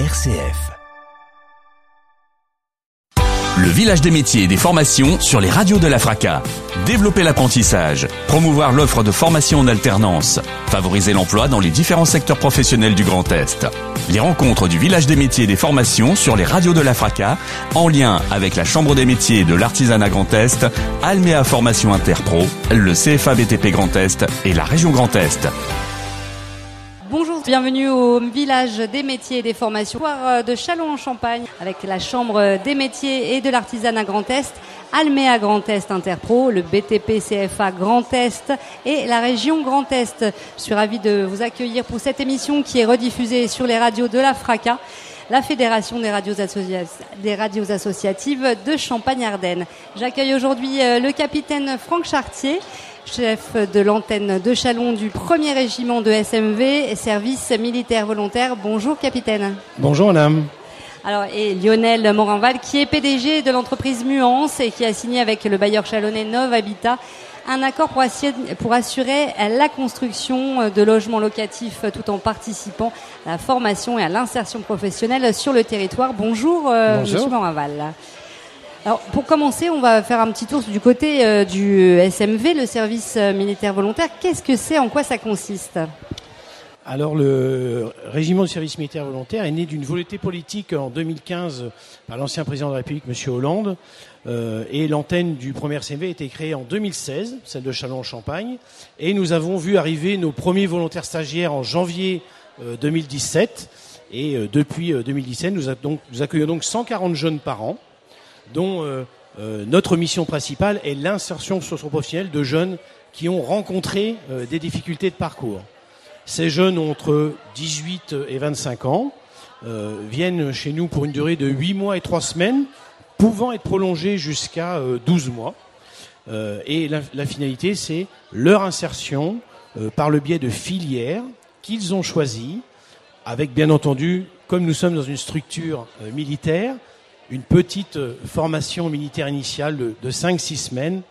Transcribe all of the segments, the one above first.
RCF. Le village des métiers et des formations sur les radios de la FRACA. Développer l'apprentissage, promouvoir l'offre de formation en alternance, favoriser l'emploi dans les différents secteurs professionnels du Grand Est. Les rencontres du village des métiers et des formations sur les radios de la FRACA, en lien avec la Chambre des métiers de l'artisanat Grand Est, Alméa Formation Interpro, le CFA BTP Grand Est et la région Grand Est. Bonjour, bienvenue au village des métiers et des formations Foire de Chalon en Champagne avec la Chambre des métiers et de l'artisanat Grand Est, Alméa Grand Est Interpro, le BTP CFA Grand Est et la région Grand Est. Je suis ravie de vous accueillir pour cette émission qui est rediffusée sur les radios de la FRACA la Fédération des radios, des radios associatives de Champagne-Ardenne. J'accueille aujourd'hui euh, le capitaine Franck Chartier, chef de l'antenne de Chalon du 1er régiment de SMV, service militaire volontaire. Bonjour capitaine. Bonjour madame. Alors, et Lionel Morinval, qui est PDG de l'entreprise Muance et qui a signé avec le bailleur chalonnais Nov Habitat un accord pour assurer la construction de logements locatifs tout en participant à la formation et à l'insertion professionnelle sur le territoire. Bonjour, euh, Bonjour. Monsieur Morinval. Alors, pour commencer, on va faire un petit tour du côté euh, du SMV, le service euh, militaire volontaire. Qu'est-ce que c'est? En quoi ça consiste? Alors le régiment du service militaire volontaire est né d'une volonté politique en 2015 par l'ancien président de la République, M. Hollande, euh, et l'antenne du premier SMV a été créée en 2016, celle de Chalon-en-Champagne, et nous avons vu arriver nos premiers volontaires stagiaires en janvier euh, 2017, et depuis euh, 2017, nous, a donc, nous accueillons donc 140 jeunes par an, dont euh, euh, notre mission principale est l'insertion socio-professionnelle de jeunes qui ont rencontré euh, des difficultés de parcours. Ces jeunes ont entre 18 et 25 ans, viennent chez nous pour une durée de 8 mois et 3 semaines, pouvant être prolongée jusqu'à euh, 12 mois. Et la, la finalité, c'est leur insertion par le biais de filières qu'ils ont choisies, avec bien entendu, comme nous sommes dans une structure militaire, une petite euh, formation militaire initiale de, de 5-6 semaines.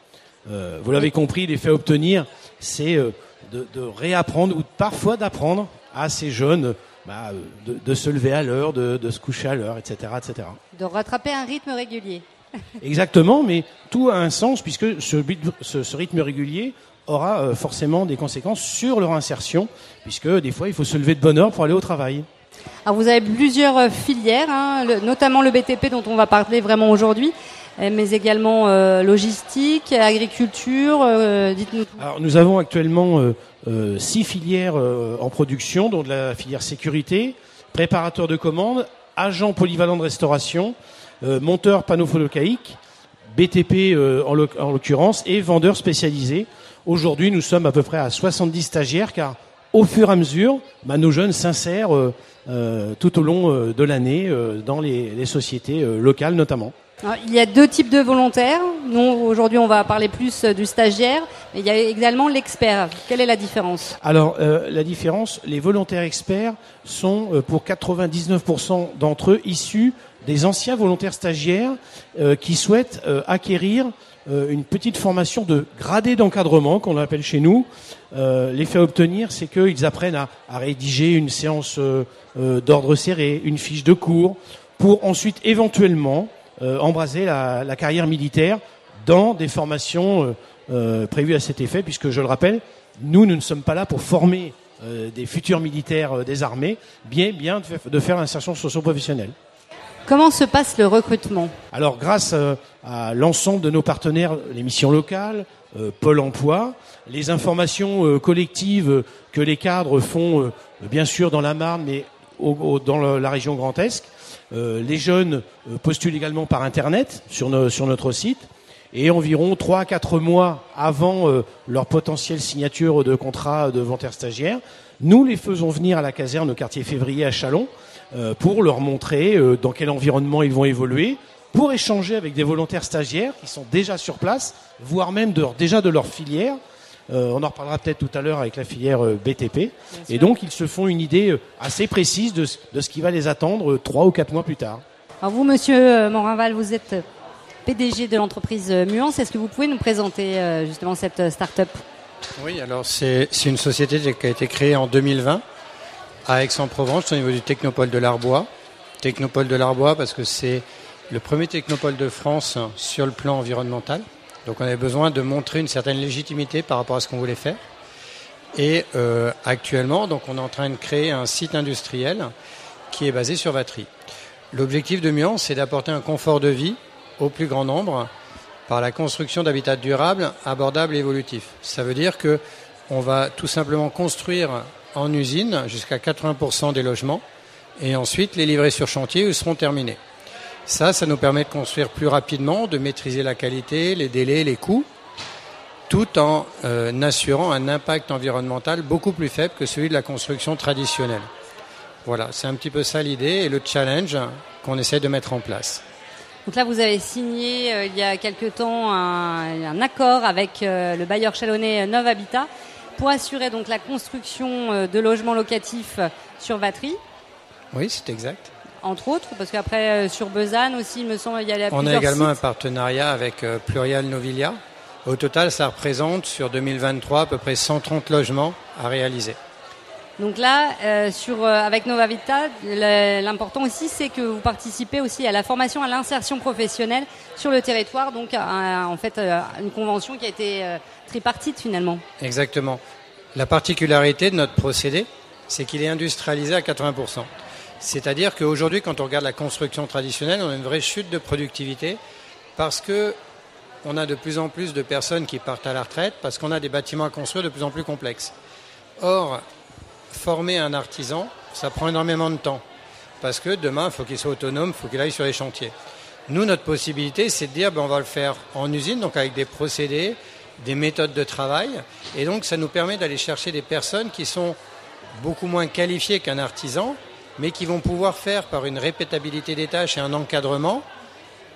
Euh, vous l'avez compris, l'effet à obtenir, c'est euh, de, de réapprendre ou parfois d'apprendre à ces jeunes bah, de, de se lever à l'heure, de, de se coucher à l'heure, etc., etc. De rattraper un rythme régulier. Exactement, mais tout a un sens puisque ce, but- ce- ce rythme régulier aura forcément des conséquences sur leur insertion, puisque des fois il faut se lever de bonne heure pour aller au travail. Alors vous avez plusieurs euh, filières, hein, notamment le BTP dont on va parler vraiment aujourd'hui, euh, mais également euh, logistique, agriculture. Dites-nous. Alors nous avons actuellement six filières en production, dont de la filière sécurité, préparateur de commandes, agent polyvalent de restauration, monteur panneaux photovoltaïques, BTP en l'occurrence, et vendeur spécialisé. Aujourd'hui, nous sommes à peu près à 70 stagiaires, car au fur et à mesure, bah, nos jeunes s'insèrent euh, euh, tout au long euh, de l'année euh, dans les, les sociétés euh, locales notamment. Alors, il y a deux types de volontaires. Nous aujourd'hui on va parler plus du stagiaire, mais il y a également l'expert. Quelle est la différence? Alors, euh, la différence, les volontaires experts sont euh, pour 99% d'entre eux issus des anciens volontaires stagiaires euh, qui souhaitent euh, acquérir euh, une petite formation de gradé d'encadrement, qu'on appelle chez nous. Euh, L'effet à obtenir, c'est qu'ils apprennent à, rédiger une séance euh, euh, d'ordre serré, une fiche de cours, pour ensuite éventuellement embraser la, la carrière militaire dans des formations prévues à cet effet, puisque je le rappelle, nous, nous ne sommes pas là pour former des futurs militaires des armées, bien, bien de faire l'insertion socio-professionnelle. Comment se passe le recrutement Alors, grâce euh, à l'ensemble de nos partenaires, les missions locales, euh, Pôle Emploi, les informations euh, collectives que les cadres font, bien sûr dans la Marne, mais dans la région Grand les jeunes postulent également par Internet sur notre site. Et environ 3 à 4 mois avant euh, leur potentielle signature de contrat de volontaire stagiaire, nous les faisons venir à la caserne au quartier février à Chalon euh, pour leur montrer euh, dans quel environnement ils vont évoluer, pour échanger avec des volontaires stagiaires qui sont déjà sur place, voire même de, déjà de leur filière. Euh, on en reparlera peut-être tout à l'heure avec la filière euh, BTP. Et donc ils se font une idée euh, assez précise de, ce- de ce qui va les attendre trois ou quatre mois plus tard. Alors vous, Monsieur Morinval, vous êtes PDG de l'entreprise euh, Muance. Est-ce que vous pouvez nous présenter euh, justement cette euh, start-up? Oui, alors c'est une société qui a été créée en 2020 à Aix-en-Provence, au niveau du Technopole de l'Arbois. technopole de l'Arbois parce que c'est le premier technopole de France sur le plan environnemental. Donc on avait besoin de montrer une certaine légitimité par rapport à ce qu'on voulait faire. Et actuellement, donc on est en train de créer un site industriel qui est basé sur Vatry. L'objectif de Mian, c'est d'apporter un confort de vie au plus grand nombre par la construction d'habitats durables, abordables et évolutifs. Ça veut dire que on va tout simplement construire en usine jusqu'à 80% des logements et ensuite les livrer sur chantier où ils seront terminés. Ça, ça nous permet de construire plus rapidement, de maîtriser la qualité, les délais, les coûts, tout en euh, assurant un impact environnemental beaucoup plus faible que celui de la construction traditionnelle. Voilà, c'est un petit peu ça l'idée et le challenge qu'on essaie de mettre en place. Donc là, vous avez signé euh, il y a quelque temps un, accord avec euh, le bailleur chalonnais Nov Habitat pour assurer donc la construction de logements locatifs sur Vatry. Oui, c'est exact entre autres, parce qu'après euh, sur Besanne aussi, il me semble, il y a On a également un partenariat avec euh, Plurial Novilia. Au total, ça représente sur 2023 à peu près 130 logements à réaliser. Donc là, euh, sur, avec Nova Vita, l'important aussi, c'est que vous participez aussi à la formation, à l'insertion professionnelle sur le territoire, donc en fait une convention qui a été tripartite finalement. Exactement. La particularité de notre procédé, c'est qu'il est industrialisé à 80%. C'est-à-dire qu'aujourd'hui, quand on regarde la construction traditionnelle, on a une vraie chute de productivité parce que on a de plus en plus de personnes qui partent à la retraite parce qu'on a des bâtiments à construire de plus en plus complexes. Or, former un artisan, ça prend énormément de temps parce que demain, il faut qu'il soit autonome, il faut qu'il aille sur les chantiers. Nous, notre possibilité, c'est de dire, ben, on va le faire en usine, donc avec des procédés, des méthodes de travail, et donc ça nous permet d'aller chercher des personnes qui sont beaucoup moins qualifiées qu'un artisan, mais qui vont pouvoir faire par une répétabilité des tâches et un encadrement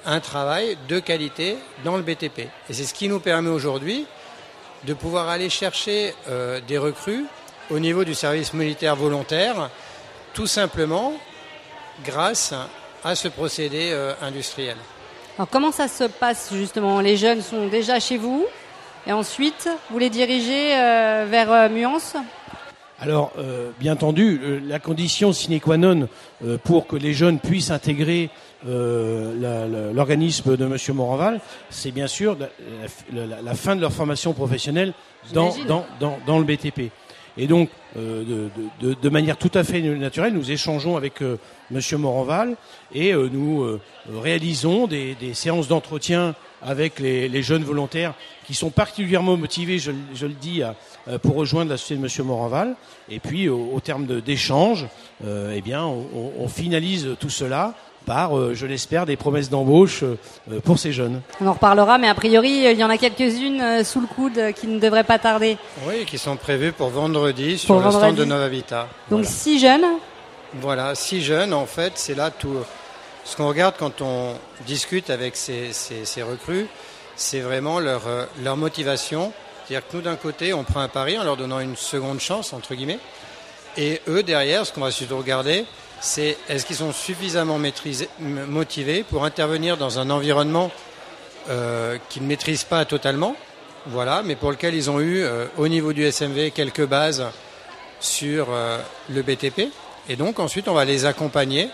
un travail de qualité dans le BTP. Et c'est ce qui nous permet aujourd'hui de pouvoir aller chercher euh, des recrues au niveau du service militaire volontaire, tout simplement grâce à ce procédé euh, industriel. Alors comment ça se passe justement? Les jeunes sont déjà chez vous et ensuite vous les dirigez euh, vers Muance alors, euh, bien entendu, euh, la condition sine qua non euh, pour que les jeunes puissent intégrer l'organisme de M. Moranval, c'est bien sûr la, fin de leur formation professionnelle dans, dans, le BTP. Et donc, de, manière tout à fait naturelle, nous échangeons avec M. Moranval et nous réalisons des, séances d'entretien avec les, jeunes volontaires qui sont particulièrement motivés, je, le dis, euh, pour rejoindre la société de M. Moranval. Et puis, au, terme d'échanges, euh, eh bien, on, finalise tout cela par, euh, je l'espère, des promesses d'embauche pour ces jeunes. On en reparlera, mais a priori, il y en a quelques-unes sous le coude qui ne devraient pas tarder. Oui, qui sont prévues pour vendredi sur le stand de Nova Vita. Donc six jeunes Voilà, six jeunes, en fait, c'est là tout ce qu'on regarde quand on discute avec ces, recrues, c'est vraiment leur, euh, leur motivation. C'est-à-dire que nous, d'un côté, on prend un pari en leur donnant une seconde chance, entre guillemets. Et eux, derrière, ce qu'on va surtout regarder, c'est est-ce qu'ils sont suffisamment motivés pour intervenir dans un environnement euh, qu'ils ne maîtrisent pas totalement, voilà, mais pour lequel ils ont eu, euh, au niveau du SMV, quelques bases sur le BTP. Et donc, ensuite, on va les accompagner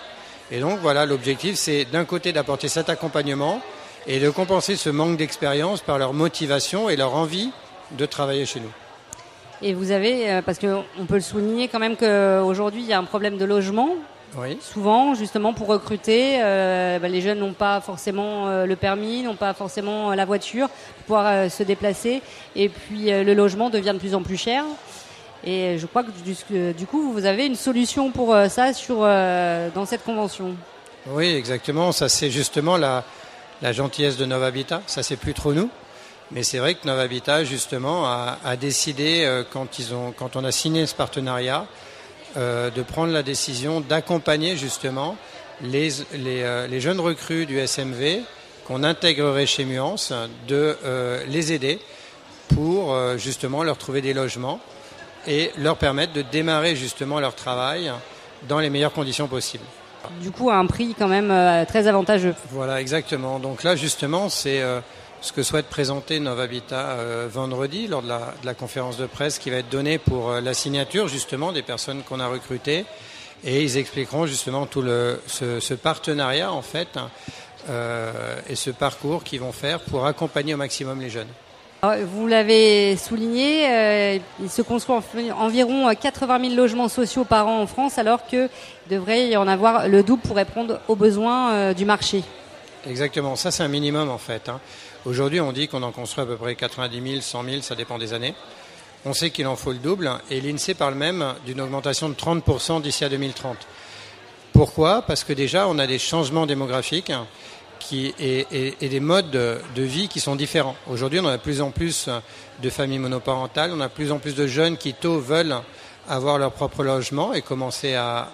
et donc voilà, l'objectif, c'est d'un côté d'apporter cet accompagnement et de compenser ce manque d'expérience par leur motivation et leur envie de travailler chez nous. Et vous avez, euh, parce qu'on peut le souligner quand même qu'aujourd'hui, il y a un problème de logement. Oui. Souvent, justement, pour recruter, euh, bah, les jeunes n'ont pas forcément euh, le permis, n'ont pas forcément la voiture pour pouvoir se déplacer. Et puis, le logement devient de plus en plus cher. Et je crois que du, coup, vous avez une solution pour euh, ça sur, euh, dans cette convention. Oui, exactement. Ça, c'est justement la, la gentillesse de Habitat. Ça, c'est plus trop nous. Mais c'est vrai que Habitat, justement, a, a décidé, euh, quand, ils ont, quand on a signé ce partenariat, de prendre la décision d'accompagner justement les, les, les, jeunes recrues du SMV qu'on intégrerait chez Muance, de les aider pour justement leur trouver des logements et leur permettre de démarrer justement leur travail dans les meilleures conditions possibles. Du coup, à un prix quand même euh, très avantageux. Voilà, exactement. Donc là, justement, c'est euh, ce que souhaite présenter Novahabitat euh, vendredi lors de la, de la, conférence de presse qui va être donnée pour la signature justement des personnes qu'on a recrutées et ils expliqueront justement tout le, ce, partenariat en fait et ce parcours qu'ils vont faire pour accompagner au maximum les jeunes. Vous l'avez souligné, il se construit environ 80 000 logements sociaux par an en France, alors qu'il devrait y en avoir le double pour répondre aux besoins du marché. Exactement, ça c'est un minimum en fait. Hein. Aujourd'hui, on dit qu'on en construit à peu près 90 000, 100 000, ça dépend des années. On sait qu'il en faut le double et l'INSEE parle même d'une augmentation de 30% d'ici à 2030. Pourquoi? Parce que déjà, on a des changements démographiques qui, et, des modes de, vie qui sont différents. Aujourd'hui, on a de plus en plus de familles monoparentales, on a de plus en plus de jeunes qui tôt veulent avoir leur propre logement et commencer à,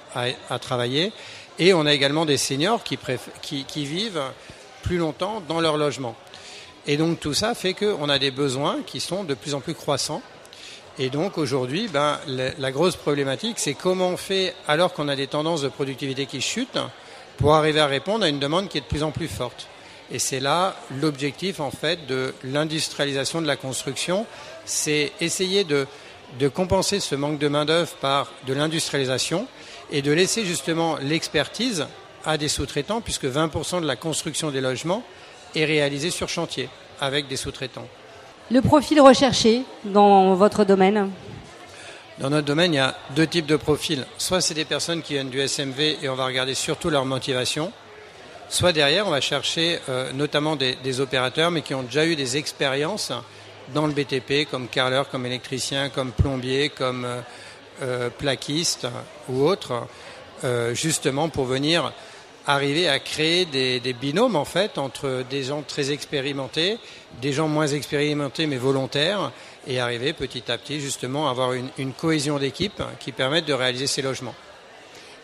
travailler. Et on a également des seniors qui, qui vivent plus longtemps dans leur logement. Et donc tout ça fait qu'on a des besoins qui sont de plus en plus croissants. Et donc aujourd'hui, ben, la, grosse problématique, c'est comment on fait, alors qu'on a des tendances de productivité qui chutent, pour arriver à répondre à une demande qui est de plus en plus forte. Et c'est là l'objectif en fait de l'industrialisation de la construction, c'est essayer de, de compenser ce manque de main-d'œuvre par de l'industrialisation et de laisser justement l'expertise à des sous-traitants, puisque 20% de la construction des logements est réalisé sur chantier avec des sous-traitants. Le profil recherché dans votre domaine Dans notre domaine, il y a deux types de profils. Soit c'est des personnes qui viennent du SMV et on va regarder surtout leur motivation. Soit derrière, on va chercher euh, notamment des, opérateurs, mais qui ont déjà eu des expériences dans le BTP, comme carreleur, comme électricien, comme plombier, comme euh, euh, plaquiste ou autre, justement pour venir arriver à créer des, binômes en fait entre des gens très expérimentés, des gens moins expérimentés mais volontaires, et arriver petit à petit justement à avoir une, cohésion d'équipe qui permette de réaliser ces logements.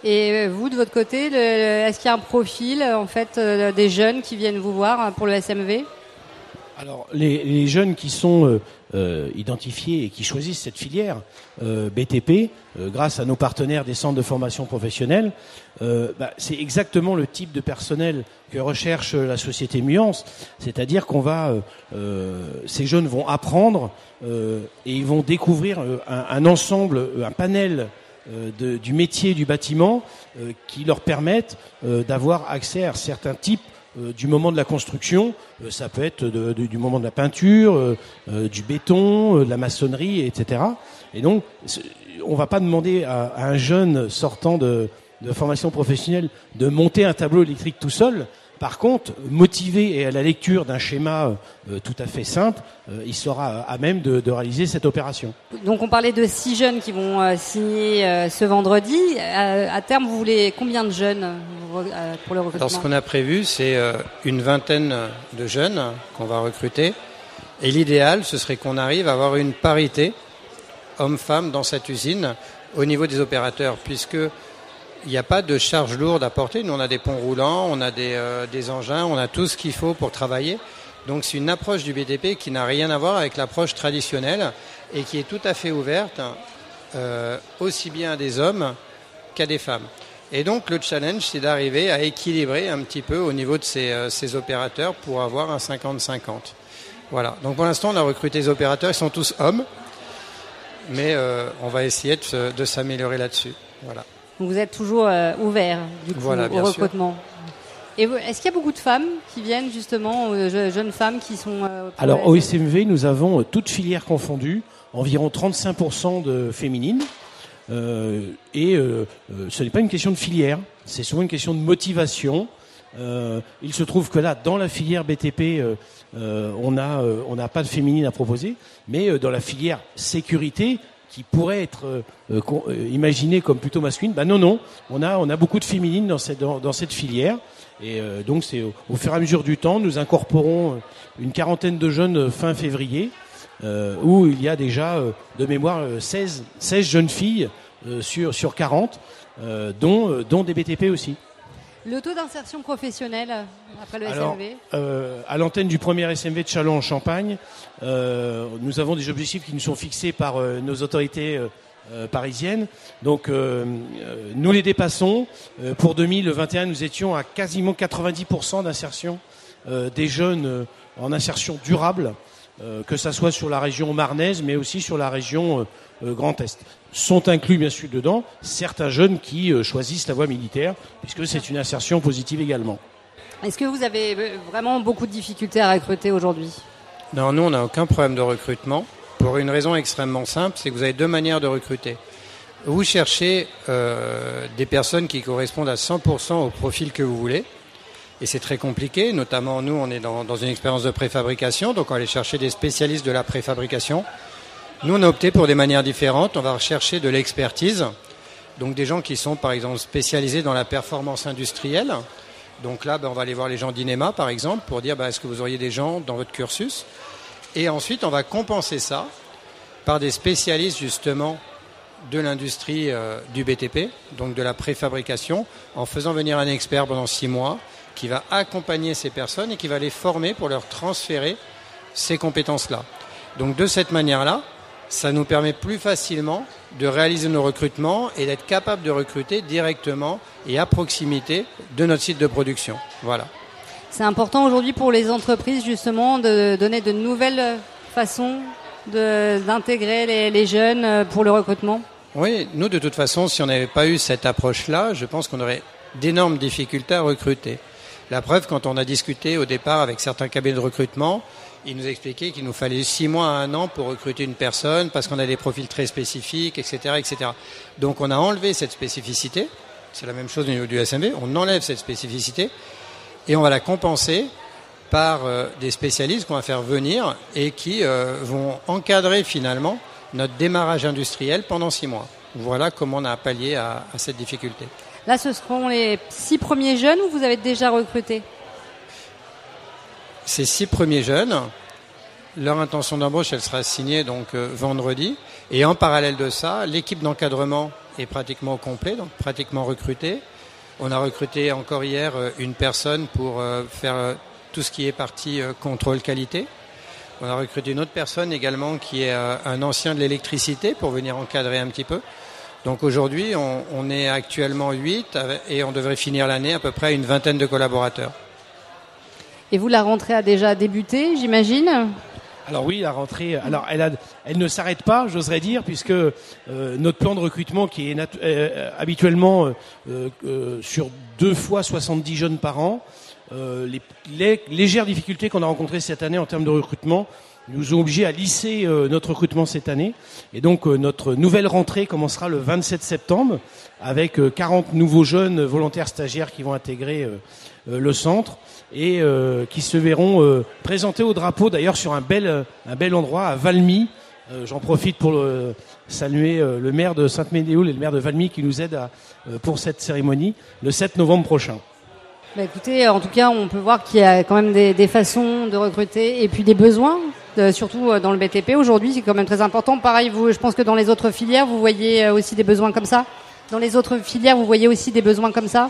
Et euh, vous, de votre côté, est-ce qu'il y a un profil en fait euh, des jeunes qui viennent vous voir pour le SMV alors, les, jeunes qui sont euh, euh, identifiés et qui choisissent cette filière euh, BTP, grâce à nos partenaires des centres de formation professionnelle, bah, c'est exactement le type de personnel que recherche la société Muance. C'est-à-dire qu'on va, ces jeunes vont apprendre et ils vont découvrir un, ensemble, un panel du métier du bâtiment qui leur permettent d'avoir accès à certains types du moment de la construction, euh, ça peut être du moment de la peinture, euh, du béton, de la maçonnerie, etc. Et donc, on va pas demander à, un jeune sortant de, de, formation professionnelle de monter un tableau électrique tout seul. Par contre, motivé et à la lecture d'un schéma tout à fait simple, il sera à même de, de, réaliser cette opération. Donc on parlait de six jeunes qui vont signer ce vendredi. À, terme, vous voulez combien de jeunes euh, pour le recrutement? Alors, ce qu'on a prévu, c'est euh, une vingtaine de jeunes qu'on va recruter. Et l'idéal, ce serait qu'on arrive à avoir une parité homme-femme dans cette usine au niveau des opérateurs, puisque il n'y a pas de charge lourde à porter. Nous, on a des ponts roulants, on a des, euh, des engins, on a tout ce qu'il faut pour travailler. Donc, c'est une approche du BTP qui n'a rien à voir avec l'approche traditionnelle et qui est tout à fait ouverte aussi bien à des hommes qu'à des femmes. Et donc le challenge, c'est d'arriver à équilibrer un petit peu au niveau de ces, euh, ces opérateurs pour avoir un 50-50. Voilà. Donc pour l'instant, on a recruté des opérateurs, ils sont tous hommes, mais euh, on va essayer de, s'améliorer là-dessus. Voilà. Donc vous êtes toujours euh, ouvert du coup, au recrutement. Et est-ce qu'il y a beaucoup de femmes qui viennent justement, jeunes femmes qui sont Alors au SMV, nous avons toutes filières confondues, environ 35% de féminines. Euh, et euh, euh, ce n'est pas une question de filière, c'est souvent une question de motivation. il se trouve que là, dans la filière BTP, on n'a on n'a pas de féminine à proposer, mais dans la filière sécurité, qui pourrait être imaginée comme plutôt masculine, bah non, non, on a, on a beaucoup de féminines dans cette, dans, cette filière. Et donc, c'est au, fur et à mesure du temps, nous incorporons une quarantaine de jeunes fin février. Euh, où il y a déjà euh, de mémoire 16, euh, 16 jeunes filles sur, sur 40, dont, dont des BTP aussi. Le taux d'insertion professionnelle après le SMV À l'antenne du premier SMV de Chalon en Champagne, nous avons des objectifs qui nous sont fixés par nos autorités parisiennes. Donc nous les dépassons. pour 2021, nous étions à quasiment 90% d'insertion des jeunes en insertion durable. Euh, que ça soit sur la région marnaise, mais aussi sur la région euh, euh, Grand Est. sont inclus bien sûr dedans certains jeunes qui choisissent la voie militaire, puisque c'est une insertion positive également. Est-ce que vous avez vraiment beaucoup de difficultés à recruter aujourd'hui? Non, nous, on n'a aucun problème de recrutement, pour une raison extrêmement simple, c'est que vous avez deux manières de recruter. Vous cherchez euh, des personnes qui correspondent à 100% au profil que vous voulez. Et c'est très compliqué, notamment nous, on est dans, dans une expérience de préfabrication, donc on va aller chercher des spécialistes de la préfabrication. Nous, on a opté pour des manières différentes. On va rechercher de l'expertise, donc des gens qui sont, par exemple, spécialisés dans la performance industrielle. Donc là, ben, on va aller voir les gens d'INEMA, par exemple, pour dire ben, est-ce que vous auriez des gens dans votre cursus? Et ensuite, on va compenser ça par des spécialistes, justement, de l'industrie euh, du BTP, donc de la préfabrication, en faisant venir un expert pendant six mois qui va accompagner ces personnes et qui va les former pour leur transférer ces compétences-là. Donc de cette manière-là, ça nous permet plus facilement de réaliser nos recrutements et d'être capable de recruter directement et à proximité de notre site de production. Voilà. C'est important aujourd'hui pour les entreprises justement de donner de nouvelles façons d'intégrer les, les jeunes pour le recrutement oui, nous de toute façon, si on n'avait pas eu cette approche-là, je pense qu'on aurait d'énormes difficultés à recruter. La preuve, quand on a discuté au départ avec certains cabinets de recrutement, ils nous expliquaient qu'il nous fallait six mois à un an pour recruter une personne parce qu'on a des profils très spécifiques, etc., etc. Donc on a enlevé cette spécificité. C'est la même chose au niveau du SMB. On enlève cette spécificité et on va la compenser par euh, des spécialistes qu'on va faire venir et qui euh, vont encadrer finalement notre démarrage industriel pendant six mois. Voilà comment on a pallié à, cette difficulté. Là, ce seront les six premiers jeunes ou vous avez déjà recruté? Ces six premiers jeunes, leur intention d'embauche, elle sera signée donc euh, vendredi. Et en parallèle de ça, l'équipe d'encadrement est pratiquement au complet, donc pratiquement recrutée. On a recruté encore hier euh, une personne pour euh, faire tout ce qui est partie contrôle qualité. On a recruté une autre personne également qui est un ancien de l'électricité pour venir encadrer un petit peu. Donc aujourd'hui, on, est actuellement 8 et on devrait finir l'année à peu près une vingtaine de collaborateurs. Et vous, la rentrée a déjà débuté, j'imagine alors oui, la rentrée, alors elle, ne s'arrête pas, j'oserais dire, puisque euh, notre plan de recrutement qui est euh, habituellement sur deux fois 70 jeunes par an, euh, les, légères difficultés qu'on a rencontrées cette année en termes de recrutement nous ont obligés à lisser euh, notre recrutement cette année. Et donc euh, notre nouvelle rentrée commencera le 27 septembre avec 40 nouveaux jeunes volontaires stagiaires qui vont intégrer le centre et qui se verront présentés au drapeau d'ailleurs sur un bel, un bel endroit à Valmy. J'en profite pour saluer le maire de Sainte-Médéoul et le maire de Valmy qui nous aident pour cette cérémonie le 7 novembre prochain. Bah écoutez, en tout cas, on peut voir qu'il y a quand même des, façons de recruter et puis des besoins, surtout euh, dans le BTP aujourd'hui, c'est quand même très important. Pareil, vous, je pense que dans les autres filières, vous voyez euh, aussi des besoins comme ça. Dans les autres filières, vous voyez aussi des besoins comme ça?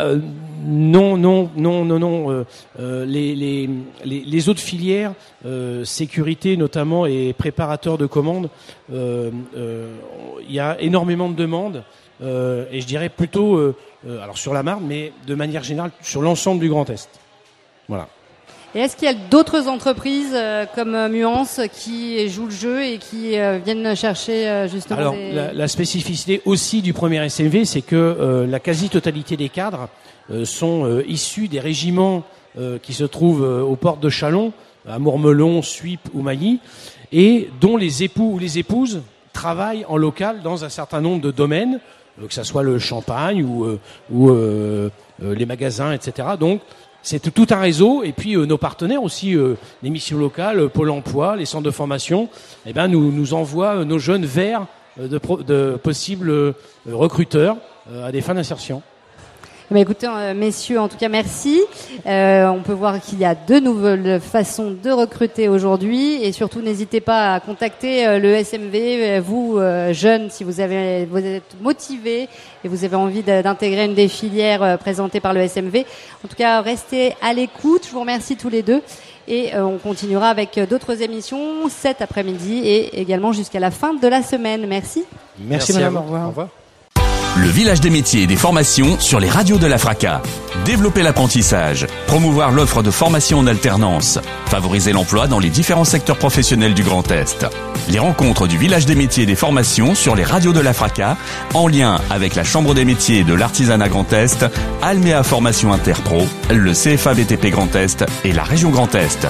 Euh, non, non, non, non, non. Euh, euh les, autres filières, euh, sécurité notamment et préparateur de commandes, il y a énormément de demandes. et je dirais plutôt euh, alors sur la Marne, mais de manière générale sur l'ensemble du Grand Est. Voilà. Et est-ce qu'il y a d'autres entreprises euh, comme euh, Muance qui jouent le jeu et qui viennent chercher justement Alors la, spécificité aussi du premier SMV, c'est que la quasi-totalité des cadres sont issus des régiments qui se trouvent aux portes de Chalon, à Mourmelon, Suip ou Mailly, et dont les époux ou les épouses travaillent en local dans un certain nombre de domaines euh, que ce soit le champagne ou, euh, ou euh, les magasins, etc. Donc c'est tout un réseau et puis nos partenaires aussi, les missions locales, Pôle Emploi, les centres de formation, eh ben nous nous envoient nos jeunes vers de, de possibles recruteurs à des fins d'insertion. Eh ben, écoutez, euh, messieurs, en tout cas, merci. Euh, on peut voir qu'il y a de nouvelles façons de recruter aujourd'hui, et surtout, n'hésitez pas à contacter euh, le SMV, vous jeunes, si vous avez, vous êtes motivés et vous avez envie d'intégrer une des filières présentées par le SMV. En tout cas, restez à l'écoute. Je vous remercie tous les deux. Et on continuera avec d'autres émissions cet après-midi et également jusqu'à la fin de la semaine. Merci. Merci, Merci madame. Au revoir. Au revoir. Le village des métiers et des formations sur les radios de la FRACA. Développer l'apprentissage, promouvoir l'offre de formation en alternance, favoriser l'emploi dans les différents secteurs professionnels du Grand Est. Les rencontres du village des métiers et des formations sur les radios de la FRACA, en lien avec la Chambre des métiers de l'artisanat Grand Est, Alméa Formation Interpro, le CFA BTP Grand Est et la région Grand Est.